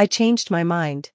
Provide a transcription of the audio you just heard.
I changed my mind.